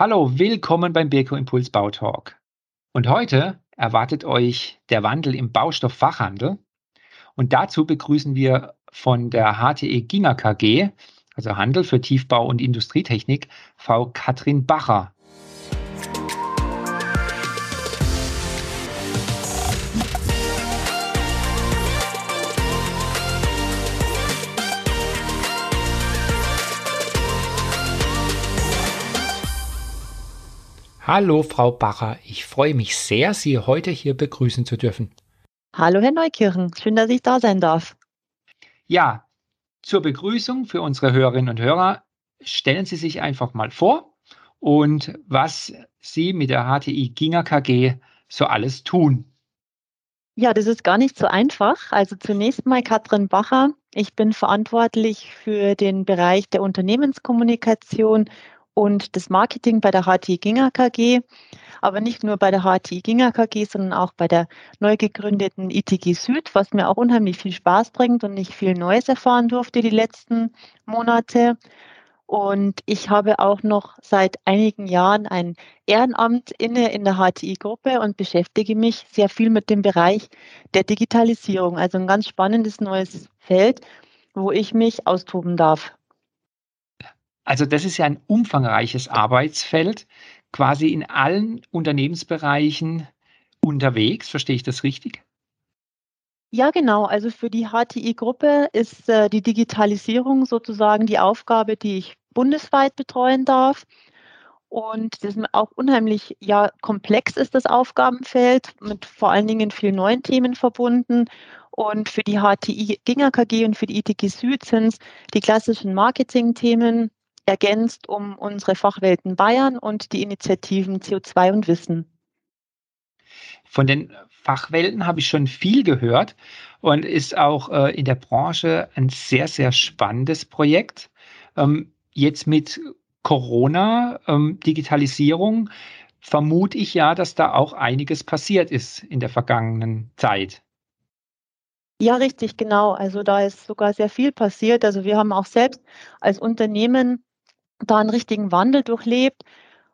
Hallo, willkommen beim Birko Impuls Bautalk. Und heute erwartet euch der Wandel im Baustofffachhandel. Und dazu begrüßen wir von der HTE Ginger KG, also Handel für Tiefbau und Industrietechnik, Frau Katrin Bacher. Hallo, Frau Bacher. Ich freue mich sehr, Sie heute hier begrüßen zu dürfen. Hallo, Herr Neukirchen. Schön, dass ich da sein darf. Ja, zur Begrüßung für unsere Hörerinnen und Hörer stellen Sie sich einfach mal vor und was Sie mit der HTI Ginger KG so alles tun. Ja, das ist gar nicht so einfach. Also zunächst mal Katrin Bacher. Ich bin verantwortlich für den Bereich der Unternehmenskommunikation und das Marketing bei der HTI Ginger KG, aber nicht nur bei der HTI Ginger KG, sondern auch bei der neu gegründeten ITG Süd, was mir auch unheimlich viel Spaß bringt und ich viel Neues erfahren durfte die letzten Monate. Und ich habe auch noch seit einigen Jahren ein Ehrenamt inne in der HTI-Gruppe und beschäftige mich sehr viel mit dem Bereich der Digitalisierung. Also ein ganz spannendes neues Feld, wo ich mich austoben darf. Also das ist ja ein umfangreiches Arbeitsfeld, quasi in allen Unternehmensbereichen unterwegs. Verstehe ich das richtig? Ja, genau. Also für die HTI-Gruppe ist äh, die Digitalisierung sozusagen die Aufgabe, die ich bundesweit betreuen darf. Und das ist auch unheimlich ja, komplex ist das Aufgabenfeld, mit vor allen Dingen vielen neuen Themen verbunden. Und für die HTI Ginger KG und für die ITG Süd sind es die klassischen Marketing-Themen, ergänzt um unsere Fachwelten Bayern und die Initiativen CO2 und Wissen. Von den Fachwelten habe ich schon viel gehört und ist auch äh, in der Branche ein sehr, sehr spannendes Projekt. Ähm, jetzt mit Corona, ähm, Digitalisierung, vermute ich ja, dass da auch einiges passiert ist in der vergangenen Zeit. Ja, richtig, genau. Also da ist sogar sehr viel passiert. Also wir haben auch selbst als Unternehmen da einen richtigen Wandel durchlebt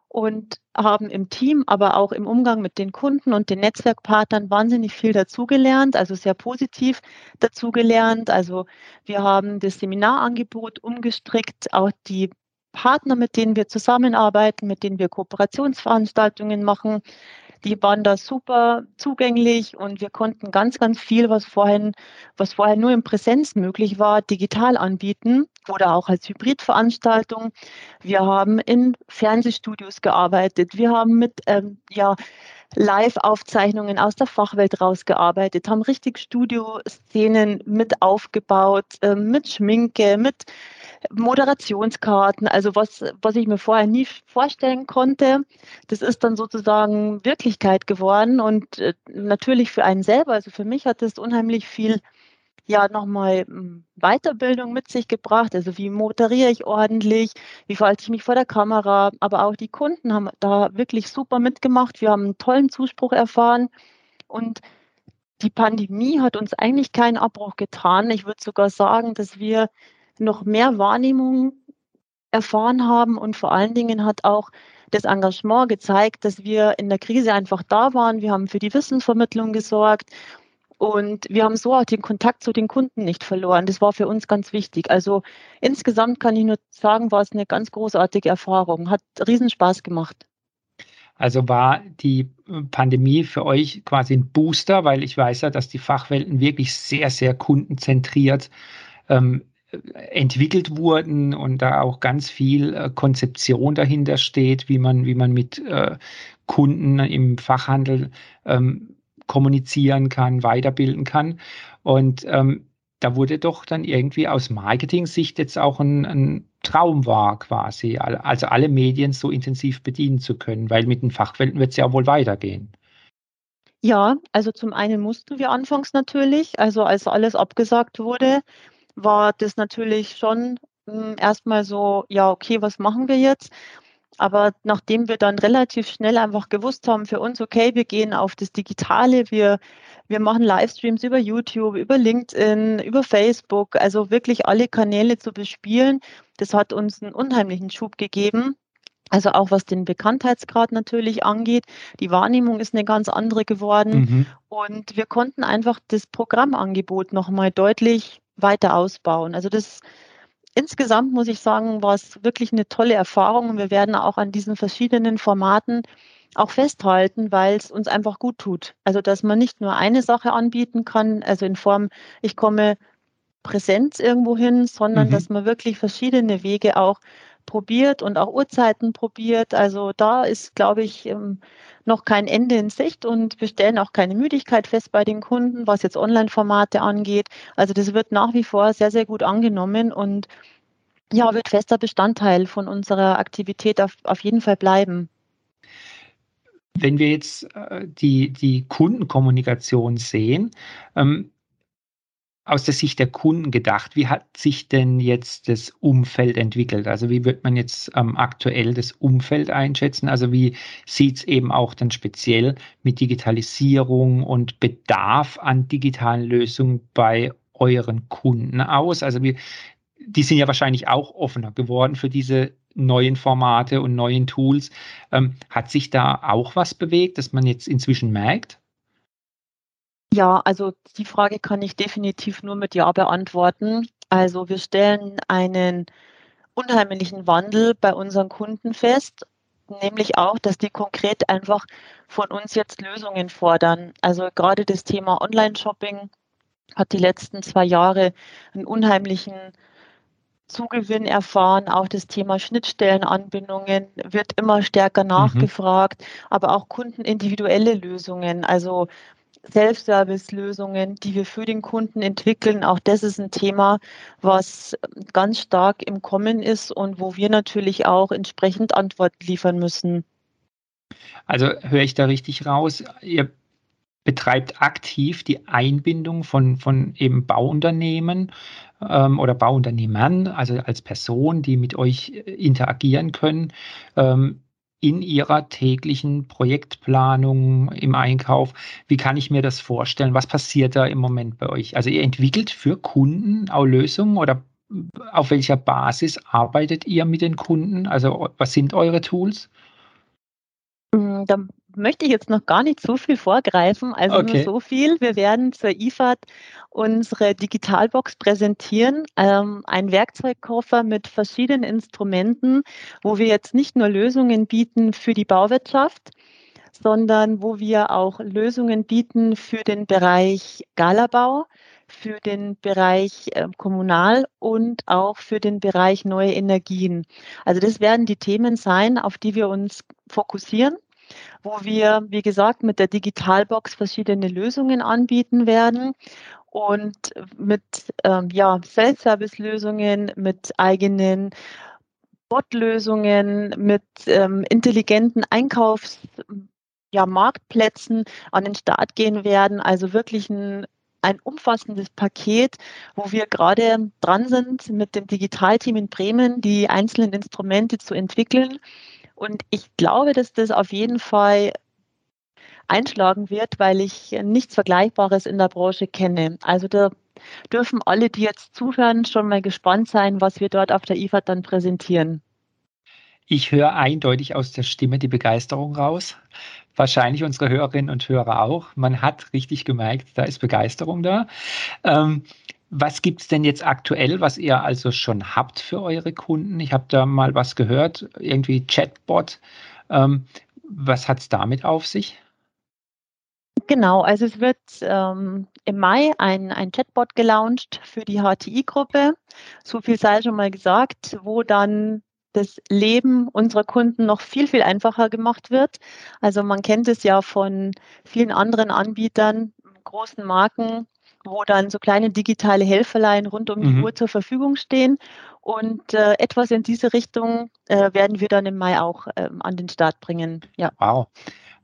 und haben im Team, aber auch im Umgang mit den Kunden und den Netzwerkpartnern wahnsinnig viel dazugelernt, also sehr positiv dazugelernt. Also wir haben das Seminarangebot umgestrickt, auch die Partner, mit denen wir zusammenarbeiten, mit denen wir Kooperationsveranstaltungen machen, die waren da super zugänglich und wir konnten ganz, ganz viel, was vorhin, was vorher nur in Präsenz möglich war, digital anbieten oder auch als Hybridveranstaltung. Wir haben in Fernsehstudios gearbeitet. Wir haben mit ähm, ja, Live-Aufzeichnungen aus der Fachwelt rausgearbeitet, haben richtig Studioszenen mit aufgebaut, äh, mit Schminke, mit Moderationskarten, also was, was ich mir vorher nie vorstellen konnte. Das ist dann sozusagen Wirklichkeit geworden und äh, natürlich für einen selber, also für mich hat es unheimlich viel ja nochmal hm, Weiterbildung mit sich gebracht. Also wie moderiere ich ordentlich, wie verhalte ich mich vor der Kamera. Aber auch die Kunden haben da wirklich super mitgemacht. Wir haben einen tollen Zuspruch erfahren und die Pandemie hat uns eigentlich keinen Abbruch getan. Ich würde sogar sagen, dass wir noch mehr Wahrnehmung erfahren haben und vor allen Dingen hat auch das Engagement gezeigt, dass wir in der Krise einfach da waren. Wir haben für die Wissensvermittlung gesorgt und wir haben so auch den Kontakt zu den Kunden nicht verloren. Das war für uns ganz wichtig. Also insgesamt kann ich nur sagen, war es eine ganz großartige Erfahrung. Hat Riesenspaß gemacht. Also war die Pandemie für euch quasi ein Booster, weil ich weiß ja, dass die Fachwelten wirklich sehr, sehr kundenzentriert ähm, entwickelt wurden und da auch ganz viel äh, Konzeption dahinter steht, wie man, wie man mit äh, Kunden im Fachhandel ähm, kommunizieren kann, weiterbilden kann. Und ähm, da wurde doch dann irgendwie aus Marketing-Sicht jetzt auch ein, ein Traum war quasi, also alle Medien so intensiv bedienen zu können, weil mit den Fachwelten wird es ja wohl weitergehen. Ja, also zum einen mussten wir anfangs natürlich, also als alles abgesagt wurde, war das natürlich schon hm, erstmal so, ja, okay, was machen wir jetzt? Aber nachdem wir dann relativ schnell einfach gewusst haben für uns, okay, wir gehen auf das Digitale, wir, wir machen Livestreams über YouTube, über LinkedIn, über Facebook, also wirklich alle Kanäle zu bespielen, das hat uns einen unheimlichen Schub gegeben. Also auch was den Bekanntheitsgrad natürlich angeht. Die Wahrnehmung ist eine ganz andere geworden. Mhm. Und wir konnten einfach das Programmangebot nochmal deutlich weiter ausbauen. Also das insgesamt muss ich sagen, war es wirklich eine tolle Erfahrung. Und wir werden auch an diesen verschiedenen Formaten auch festhalten, weil es uns einfach gut tut. Also dass man nicht nur eine Sache anbieten kann, also in Form, ich komme Präsenz irgendwo hin, sondern mhm. dass man wirklich verschiedene Wege auch probiert und auch Uhrzeiten probiert. Also da ist, glaube ich, ähm, noch kein Ende in Sicht und wir stellen auch keine Müdigkeit fest bei den Kunden, was jetzt Online-Formate angeht. Also das wird nach wie vor sehr, sehr gut angenommen und ja, wird fester Bestandteil von unserer Aktivität auf, auf jeden Fall bleiben. Wenn wir jetzt äh, die, die Kundenkommunikation sehen, ähm, aus der Sicht der Kunden gedacht, wie hat sich denn jetzt das Umfeld entwickelt? Also wie wird man jetzt ähm, aktuell das Umfeld einschätzen? Also wie sieht es eben auch dann speziell mit Digitalisierung und Bedarf an digitalen Lösungen bei euren Kunden aus? Also wie, die sind ja wahrscheinlich auch offener geworden für diese neuen Formate und neuen Tools. Ähm, hat sich da auch was bewegt, dass man jetzt inzwischen merkt? Ja, also die Frage kann ich definitiv nur mit Ja beantworten. Also wir stellen einen unheimlichen Wandel bei unseren Kunden fest, nämlich auch, dass die konkret einfach von uns jetzt Lösungen fordern. Also gerade das Thema Online-Shopping hat die letzten zwei Jahre einen unheimlichen Zugewinn erfahren. Auch das Thema Schnittstellenanbindungen wird immer stärker mhm. nachgefragt, mhm. aber auch kundenindividuelle Lösungen. Also Self-Service-Lösungen, die wir für den Kunden entwickeln. Auch das ist ein Thema, was ganz stark im Kommen ist und wo wir natürlich auch entsprechend Antworten liefern müssen. Also höre ich da richtig raus, ihr betreibt aktiv die Einbindung von, von eben Bauunternehmen ähm, oder Bauunternehmern, also als Personen, die mit euch interagieren können, ähm, in Ihrer täglichen Projektplanung im Einkauf? Wie kann ich mir das vorstellen? Was passiert da im Moment bei euch? Also ihr entwickelt für Kunden auch Lösungen oder auf welcher Basis arbeitet ihr mit den Kunden? Also was sind eure Tools? Hm, möchte ich jetzt noch gar nicht so viel vorgreifen, also okay. nur so viel. Wir werden zur IFAD unsere Digitalbox präsentieren, ähm, ein Werkzeugkoffer mit verschiedenen Instrumenten, wo wir jetzt nicht nur Lösungen bieten für die Bauwirtschaft, sondern wo wir auch Lösungen bieten für den Bereich Galabau, für den Bereich äh, Kommunal und auch für den Bereich neue Energien. Also das werden die Themen sein, auf die wir uns fokussieren wo wir, wie gesagt, mit der Digitalbox verschiedene Lösungen anbieten werden und mit ähm, ja, Self-Service-Lösungen, mit eigenen Bot-Lösungen, mit ähm, intelligenten Einkaufs- ja, an den Start gehen werden. Also wirklich ein, ein umfassendes Paket, wo wir gerade dran sind, mit dem Digitalteam in Bremen die einzelnen Instrumente zu entwickeln. Und ich glaube, dass das auf jeden Fall einschlagen wird, weil ich nichts Vergleichbares in der Branche kenne. Also da dürfen alle, die jetzt zuhören, schon mal gespannt sein, was wir dort auf der IFA dann präsentieren. Ich höre eindeutig aus der Stimme die Begeisterung raus. Wahrscheinlich unsere Hörerinnen und Hörer auch. Man hat richtig gemerkt, da ist Begeisterung da. Ähm, was gibt es denn jetzt aktuell, was ihr also schon habt für eure Kunden? Ich habe da mal was gehört, irgendwie Chatbot. Ähm, was hat es damit auf sich? Genau, also es wird ähm, im Mai ein, ein Chatbot gelauncht für die HTI-Gruppe. So viel sei schon mal gesagt, wo dann das Leben unserer Kunden noch viel, viel einfacher gemacht wird. Also man kennt es ja von vielen anderen Anbietern, großen Marken, wo dann so kleine digitale Helferlein rund um die mhm. Uhr zur Verfügung stehen. Und äh, etwas in diese Richtung äh, werden wir dann im Mai auch ähm, an den Start bringen. Ja. Wow.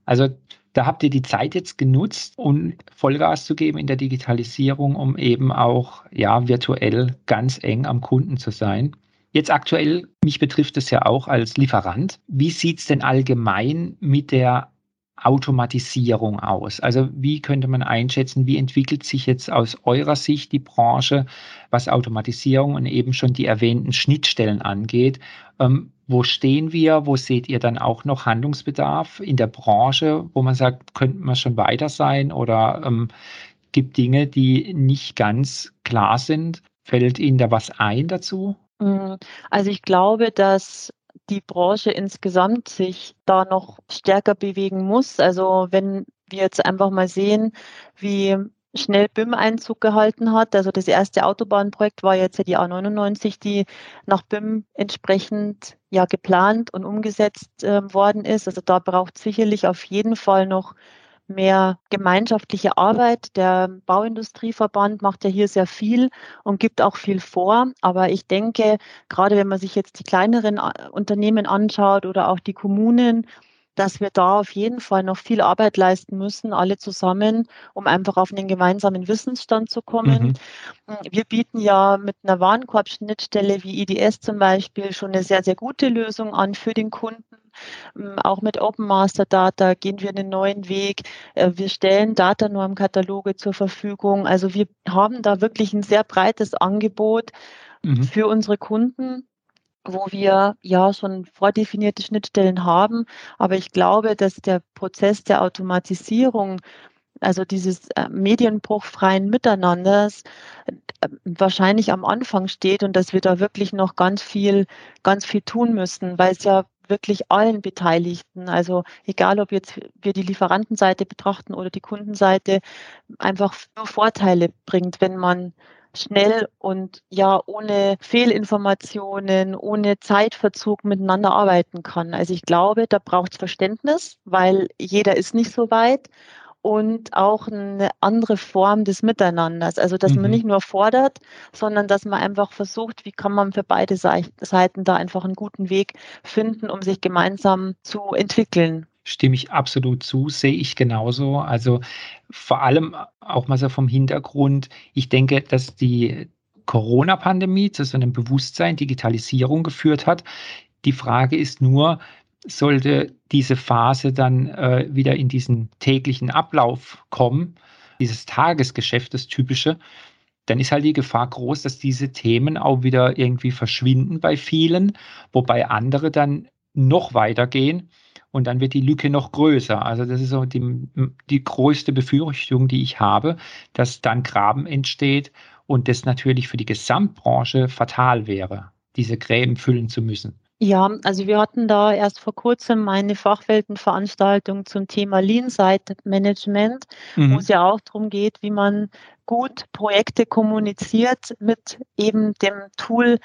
Also da habt ihr die Zeit jetzt genutzt, um Vollgas zu geben in der Digitalisierung, um eben auch ja virtuell ganz eng am Kunden zu sein. Jetzt aktuell, mich betrifft es ja auch als Lieferant. Wie sieht es denn allgemein mit der Automatisierung aus? Also wie könnte man einschätzen, wie entwickelt sich jetzt aus eurer Sicht die Branche, was Automatisierung und eben schon die erwähnten Schnittstellen angeht? Ähm, wo stehen wir? Wo seht ihr dann auch noch Handlungsbedarf in der Branche, wo man sagt, könnten wir schon weiter sein oder ähm, gibt Dinge, die nicht ganz klar sind? Fällt Ihnen da was ein dazu? Mm, also ich glaube, dass die Branche insgesamt sich da noch stärker bewegen muss. Also wenn wir jetzt einfach mal sehen, wie schnell BIM Einzug gehalten hat. Also das erste Autobahnprojekt war jetzt ja die A99, die nach BIM entsprechend ja geplant und umgesetzt äh, worden ist. Also da braucht sicherlich auf jeden Fall noch mehr gemeinschaftliche Arbeit. Der Bauindustrieverband macht ja hier sehr viel und gibt auch viel vor. Aber ich denke, gerade wenn man sich jetzt die kleineren äh, Unternehmen anschaut oder auch die Kommunen, dass wir da auf jeden Fall noch viel Arbeit leisten müssen, alle zusammen, um einfach auf einen gemeinsamen Wissensstand zu kommen. Mhm. Wir bieten ja mit einer Warenkorbschnittstelle wie IDS zum Beispiel schon eine sehr, sehr gute Lösung an für den Kunden. Ähm, auch mit Open Master Data gehen wir einen neuen Weg. Äh, wir stellen Datanormkataloge zur Verfügung. Also wir haben da wirklich ein sehr breites Angebot mhm. für unsere Kunden wo wir ja schon vordefinierte Schnittstellen haben. Aber ich glaube, dass der Prozess der Automatisierung, also dieses äh, medienbruchfreien Miteinanders, äh, wahrscheinlich am Anfang steht und dass wir da wirklich noch ganz viel, ganz viel tun müssen, weil es ja wirklich allen Beteiligten, also egal ob jetzt wir die Lieferantenseite betrachten oder die Kundenseite, einfach nur Vorteile bringt, wenn man schnell und ja ohne Fehlinformationen, ohne Zeitverzug miteinander arbeiten kann. Also ich glaube, da braucht es Verständnis, weil jeder ist nicht so weit und auch eine andere Form des Miteinanders. Also dass mhm. man nicht nur fordert, sondern dass man einfach versucht, wie kann man für beide Seiten da einfach einen guten Weg finden, um sich gemeinsam zu entwickeln stimme ich absolut zu, sehe ich genauso. Also vor allem auch mal so vom Hintergrund, ich denke, dass die Corona-Pandemie zu so einem Bewusstsein, Digitalisierung geführt hat. Die Frage ist nur, sollte diese Phase dann äh, wieder in diesen täglichen Ablauf kommen, dieses Tagesgeschäft, das typische, dann ist halt die Gefahr groß, dass diese Themen auch wieder irgendwie verschwinden bei vielen, wobei andere dann noch weitergehen und dann wird die Lücke noch größer. Also das ist so die, die größte Befürchtung, die ich habe, dass dann Graben entsteht und das natürlich für die Gesamtbranche fatal wäre, diese Gräben füllen zu müssen. Ja, also wir hatten da erst vor kurzem eine Fachweltenveranstaltung zum Thema Lean Site Management, mhm. wo es ja auch darum geht, wie man gut Projekte kommuniziert mit eben dem Tool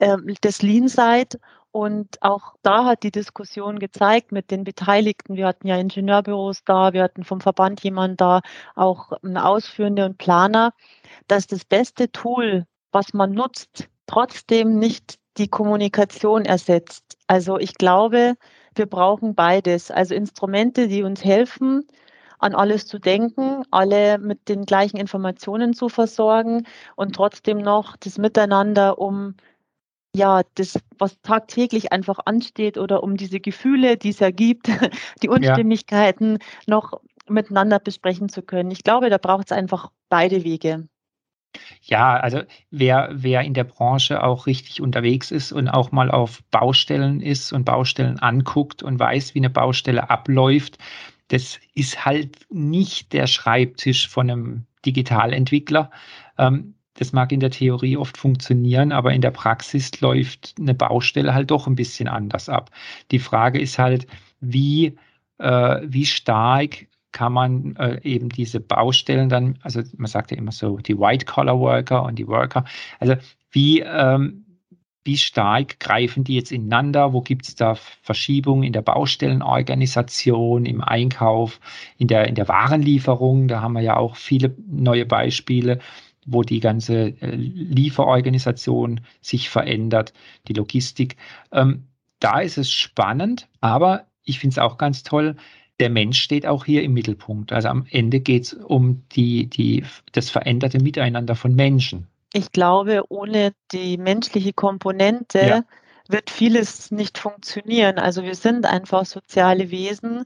äh, des Lean Site und auch da hat die Diskussion gezeigt mit den Beteiligten. Wir hatten ja Ingenieurbüros da, wir hatten vom Verband jemand da, auch Ausführende und Planer, dass das beste Tool, was man nutzt, trotzdem nicht die Kommunikation ersetzt. Also ich glaube, wir brauchen beides. Also Instrumente, die uns helfen, an alles zu denken, alle mit den gleichen Informationen zu versorgen und trotzdem noch das Miteinander, um ja, das, was tagtäglich einfach ansteht oder um diese Gefühle, die es ja gibt, die Unstimmigkeiten ja. noch miteinander besprechen zu können. Ich glaube, da braucht es einfach beide Wege. Ja, also wer, wer in der Branche auch richtig unterwegs ist und auch mal auf Baustellen ist und Baustellen anguckt und weiß, wie eine Baustelle abläuft, das ist halt nicht der Schreibtisch von einem Digitalentwickler. Ähm, das mag in der Theorie oft funktionieren, aber in der Praxis läuft eine Baustelle halt doch ein bisschen anders ab. Die Frage ist halt, wie, äh, wie stark kann man äh, eben diese Baustellen dann, also man sagt ja immer so, die White-Collar-Worker und die Worker, also wie, ähm, wie stark greifen die jetzt ineinander? Wo gibt es da Verschiebungen in der Baustellenorganisation, im Einkauf, in der, in der Warenlieferung? Da haben wir ja auch viele neue Beispiele wo die ganze äh, Lieferorganisation sich verändert, die Logistik. Ähm, da ist es spannend, aber ich finde es auch ganz toll, der Mensch steht auch hier im Mittelpunkt. Also am Ende geht es um die, die, das veränderte Miteinander von Menschen. Ich glaube, ohne die menschliche Komponente ja. wird vieles nicht funktionieren. Also wir sind einfach soziale Wesen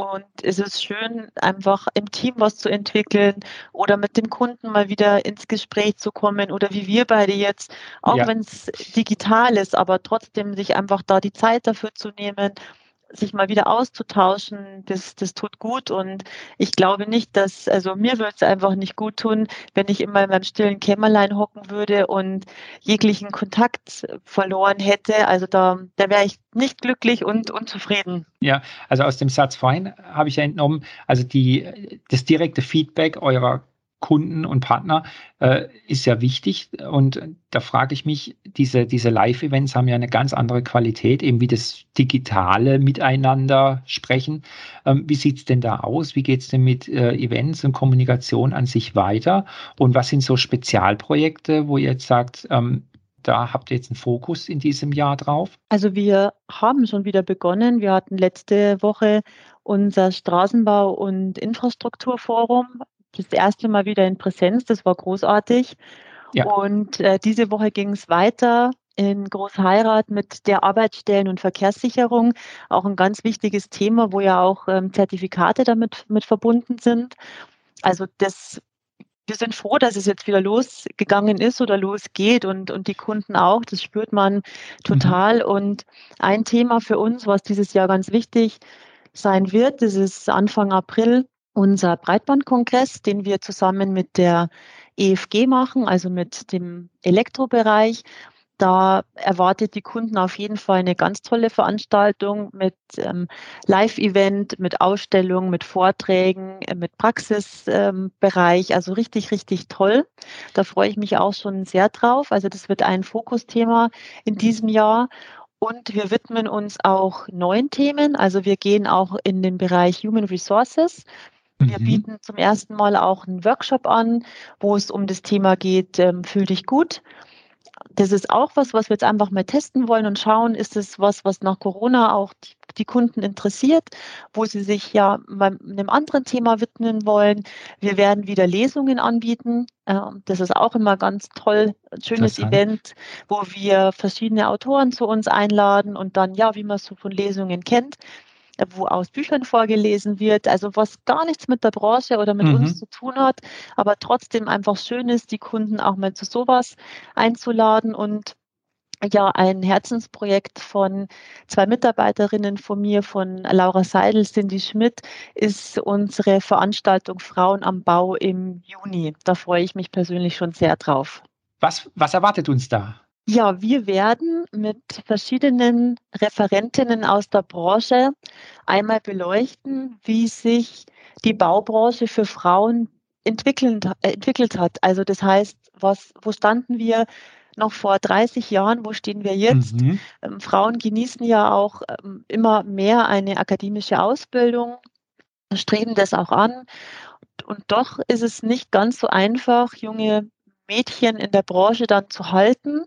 Und es ist schön, einfach im Team was zu entwickeln oder mit dem Kunden mal wieder ins Gespräch zu kommen oder wie wir beide jetzt, auch ja. wenn es digital ist, aber trotzdem sich einfach da die Zeit dafür zu nehmen sich mal wieder auszutauschen, das, das tut gut. Und ich glaube nicht, dass, also mir würde es einfach nicht gut tun, wenn ich immer in meinem stillen Kämmerlein hocken würde und jeglichen Kontakt verloren hätte. Also da, da wäre ich nicht glücklich und unzufrieden. Ja, also aus dem Satz vorhin habe ich ja entnommen, also die, das direkte Feedback eurer Kunden und Partner äh, ist ja wichtig. Und da frage ich mich, diese, diese Live-Events haben ja eine ganz andere Qualität, eben wie das digitale Miteinander sprechen. Ähm, wie sieht es denn da aus? Wie geht es denn mit äh, Events und Kommunikation an sich weiter? Und was sind so Spezialprojekte, wo ihr jetzt sagt, ähm, da habt ihr jetzt einen Fokus in diesem Jahr drauf? Also wir haben schon wieder begonnen. Wir hatten letzte Woche unser Straßenbau- und Infrastrukturforum das erste Mal wieder in Präsenz. Das war großartig. Ja. Und äh, diese Woche ging es weiter in Großheirat mit der Arbeitsstellen- und Verkehrssicherung. Auch ein ganz wichtiges Thema, wo ja auch ähm, Zertifikate damit mit verbunden sind. Also das wir sind froh, dass es jetzt wieder losgegangen ist oder losgeht und, und die Kunden auch. Das spürt man total. Mhm. Und ein Thema für uns, was dieses Jahr ganz wichtig sein wird, das ist Anfang April unser Breitbandkongress, den wir zusammen mit der EFG machen, also mit dem Elektrobereich. Da erwartet die Kunden auf jeden Fall eine ganz tolle Veranstaltung mit ähm, Live-Event, mit Ausstellung, mit Vorträgen, äh, mit Praxisbereich. Ähm, also richtig, richtig toll. Da freue ich mich auch schon sehr drauf. Also das wird ein Fokusthema in diesem Jahr. Und wir widmen uns auch neuen Themen. Also wir gehen auch in den Bereich Human Resources. Wir mhm. bieten zum ersten Mal auch einen Workshop an, wo es um das Thema geht, ähm, fühl dich gut. Das ist auch was, was wir jetzt einfach mal testen wollen und schauen, ist es was, was nach Corona auch die, die Kunden interessiert, wo sie sich ja einem anderen Thema widmen wollen. Wir werden wieder Lesungen anbieten. Ähm, das ist auch immer ganz toll, ein schönes Event, wo wir verschiedene Autoren zu uns einladen und dann, ja, wie man es so von Lesungen kennt, wo aus Büchern vorgelesen wird, also was gar nichts mit der Branche oder mit mhm. uns zu tun hat, aber trotzdem einfach schön ist, die Kunden auch mal zu sowas einzuladen und ja, ein Herzensprojekt von zwei Mitarbeiterinnen von mir, von Laura Seidel, Cindy Schmidt, ist unsere Veranstaltung Frauen am Bau im Juni. Da freue ich mich persönlich schon sehr drauf. Was, was erwartet uns da? Ja, wir werden mit verschiedenen Referentinnen aus der Branche einmal beleuchten, wie sich die Baubranche für Frauen entwickelt, äh, entwickelt hat. Also das heißt, was, wo standen wir noch vor 30 Jahren, wo stehen wir jetzt? Mhm. Ähm, Frauen genießen ja auch ähm, immer mehr eine akademische Ausbildung, streben das auch an. Und doch ist es nicht ganz so einfach, junge Mädchen in der Branche dann zu halten.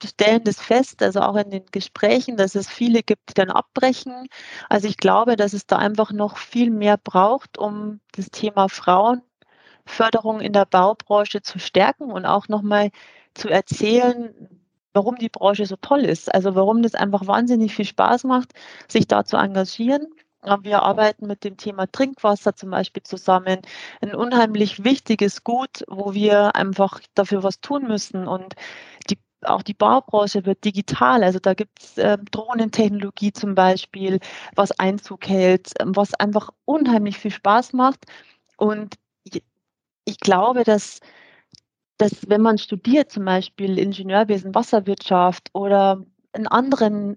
Wir stellen das fest, also auch in den Gesprächen, dass es viele gibt, die dann abbrechen. Also ich glaube, dass es da einfach noch viel mehr braucht, um das Thema Frauenförderung in der Baubranche zu stärken und auch nochmal zu erzählen, warum die Branche so toll ist. Also warum das einfach wahnsinnig viel Spaß macht, sich da zu engagieren. Wir arbeiten mit dem Thema Trinkwasser zum Beispiel zusammen. Ein unheimlich wichtiges Gut, wo wir einfach dafür was tun müssen. Und die, auch die Baubranche wird digital. Also da gibt es äh, Drohnentechnologie zum Beispiel, was Einzug hält, was einfach unheimlich viel Spaß macht. Und ich, glaube, dass dass wenn man studiert, zum Beispiel Ingenieurwesen, Wasserwirtschaft oder einen anderen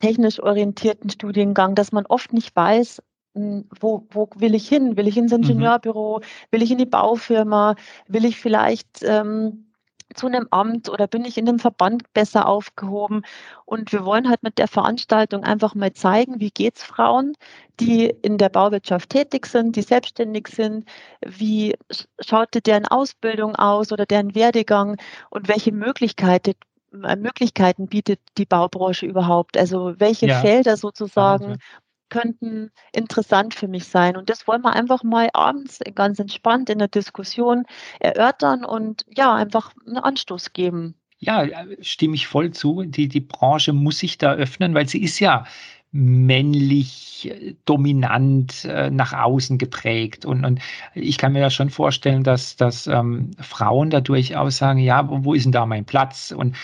technisch orientierten Studiengang, dass man oft nicht weiß, hm, wo, wo will ich hin? Will ich ins mhm. Ingenieurbüro? Will ich in die Baufirma? Will ich vielleicht ähm, zu einem Amt oder bin ich in einem Verband besser aufgehoben? Und wir wollen halt mit der Veranstaltung einfach mal zeigen, wie geht es Frauen, die in der Bauwirtschaft tätig sind, die selbstständig sind, wie schaut deren Ausbildung aus oder deren Werdegang und welche Möglichkeiten Möglichkeiten bietet die Baubranche überhaupt? Also welche ja. Felder sozusagen Wahnsinn. könnten interessant für mich sein? Und das wollen wir einfach mal abends ganz entspannt in der Diskussion erörtern und ja, einfach einen Anstoß geben. Ja, stimme ich voll zu. Die, die Branche muss sich da öffnen, weil sie ist ja männlich äh, dominant äh, nach außen geprägt. Und, und ich kann mir ja schon vorstellen, dass, dass ähm, Frauen da durchaus sagen, ja, wo ist denn da mein Platz? Und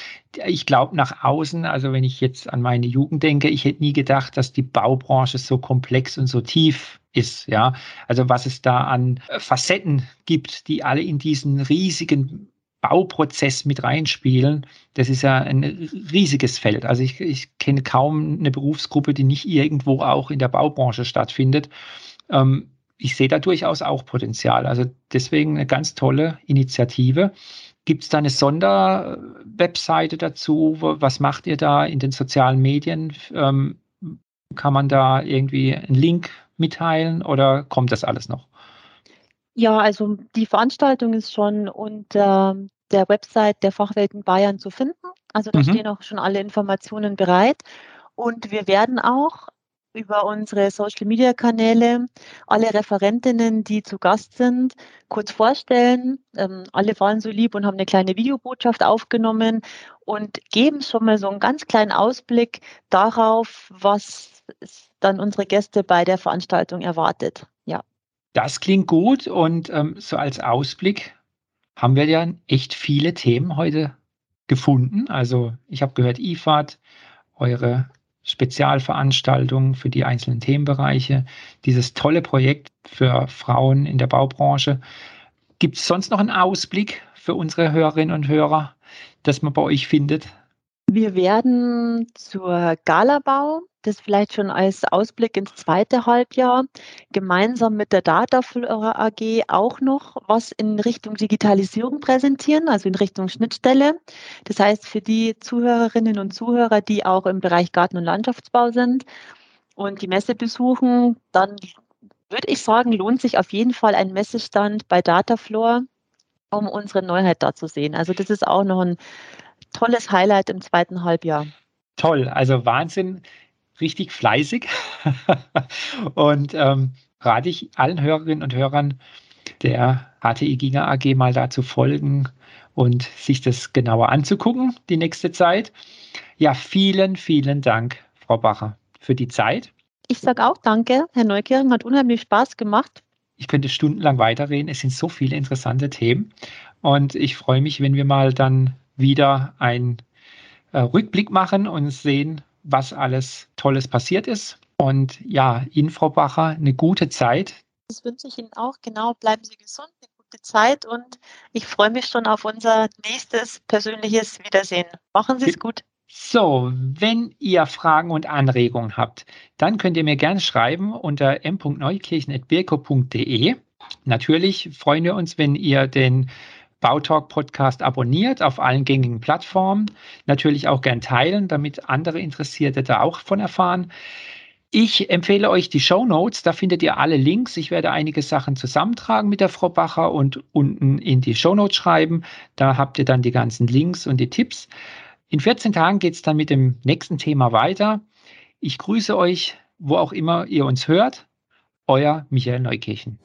ich glaube nach außen, also wenn ich jetzt an meine Jugend denke, ich hätte nie gedacht, dass die Baubranche so komplex und so tief ist. Ja, also was es da an Facetten gibt, die alle in diesen riesigen Bauprozess mit reinspielen, das ist ja ein riesiges Feld. Also ich, ich kenne kaum eine Berufsgruppe, die nicht irgendwo auch in der Baubranche stattfindet. Ähm, ich sehe da durchaus auch Potenzial. Also deswegen eine ganz tolle Initiative. Gibt es da eine Sonderwebseite dazu? Was macht ihr da in den sozialen Medien? Ähm, kann man da irgendwie einen Link mitteilen oder kommt das alles noch? Ja, also die Veranstaltung ist schon unter der Website der Fachwelten Bayern zu finden. Also da mhm. stehen auch schon alle Informationen bereit. Und wir werden auch über unsere Social-Media-Kanäle alle Referentinnen, die zu Gast sind, kurz vorstellen. Ähm, alle waren so lieb und haben eine kleine Videobotschaft aufgenommen und geben schon mal so einen ganz kleinen Ausblick darauf, was dann unsere Gäste bei der Veranstaltung erwartet. Ja. Das klingt gut und ähm, so als Ausblick haben wir ja echt viele Themen heute gefunden. Also ich habe gehört, IFAD, eure Spezialveranstaltungen für die einzelnen Themenbereiche, dieses tolle Projekt für Frauen in der Baubranche. Gibt es sonst noch einen Ausblick für unsere Hörerinnen und Hörer, das man bei euch findet? Wir werden zur Galabau das vielleicht schon als Ausblick ins zweite Halbjahr gemeinsam mit der Dataflora AG auch noch was in Richtung Digitalisierung präsentieren, also in Richtung Schnittstelle. Das heißt, für die Zuhörerinnen und Zuhörer, die auch im Bereich Garten- und Landschaftsbau sind und die Messe besuchen, dann würde ich sagen, lohnt sich auf jeden Fall ein Messestand bei Dataflor, um unsere Neuheit da zu sehen. Also das ist auch noch ein tolles Highlight im zweiten Halbjahr. Toll, also Wahnsinn richtig fleißig und ähm, rate ich allen Hörerinnen und Hörern der HTI Giga AG mal da zu folgen und sich das genauer anzugucken, die nächste Zeit. Ja, vielen, vielen Dank, Frau Bacher, für die Zeit. Ich sage auch danke, Herr Neukirchen, hat unheimlich Spaß gemacht. Ich könnte stundenlang weiterreden. Es sind so viele interessante Themen. Und ich freue mich, wenn wir mal dann wieder einen äh, Rückblick machen und sehen, was alles Tolles passiert ist. Und ja, Ihnen, Frau Bacher, eine gute Zeit. Das wünsche ich Ihnen auch. Genau, bleiben Sie gesund, eine gute Zeit und ich freue mich schon auf unser nächstes persönliches Wiedersehen. Machen Sie es gut. So, wenn ihr Fragen und Anregungen habt, dann könnt ihr mir gerne schreiben unter m.neukirchen.birko.de. Natürlich freuen wir uns, wenn ihr den Bautalk Podcast abonniert auf allen gängigen Plattformen. Natürlich auch gern teilen, damit andere Interessierte da auch von erfahren. Ich empfehle euch die Show Notes, da findet ihr alle Links. Ich werde einige Sachen zusammentragen mit der Frau Bacher und unten in die Show Notes schreiben. Da habt ihr dann die ganzen Links und die Tipps. In 14 Tagen geht es dann mit dem nächsten Thema weiter. Ich grüße euch, wo auch immer ihr uns hört. Euer Michael Neukirchen.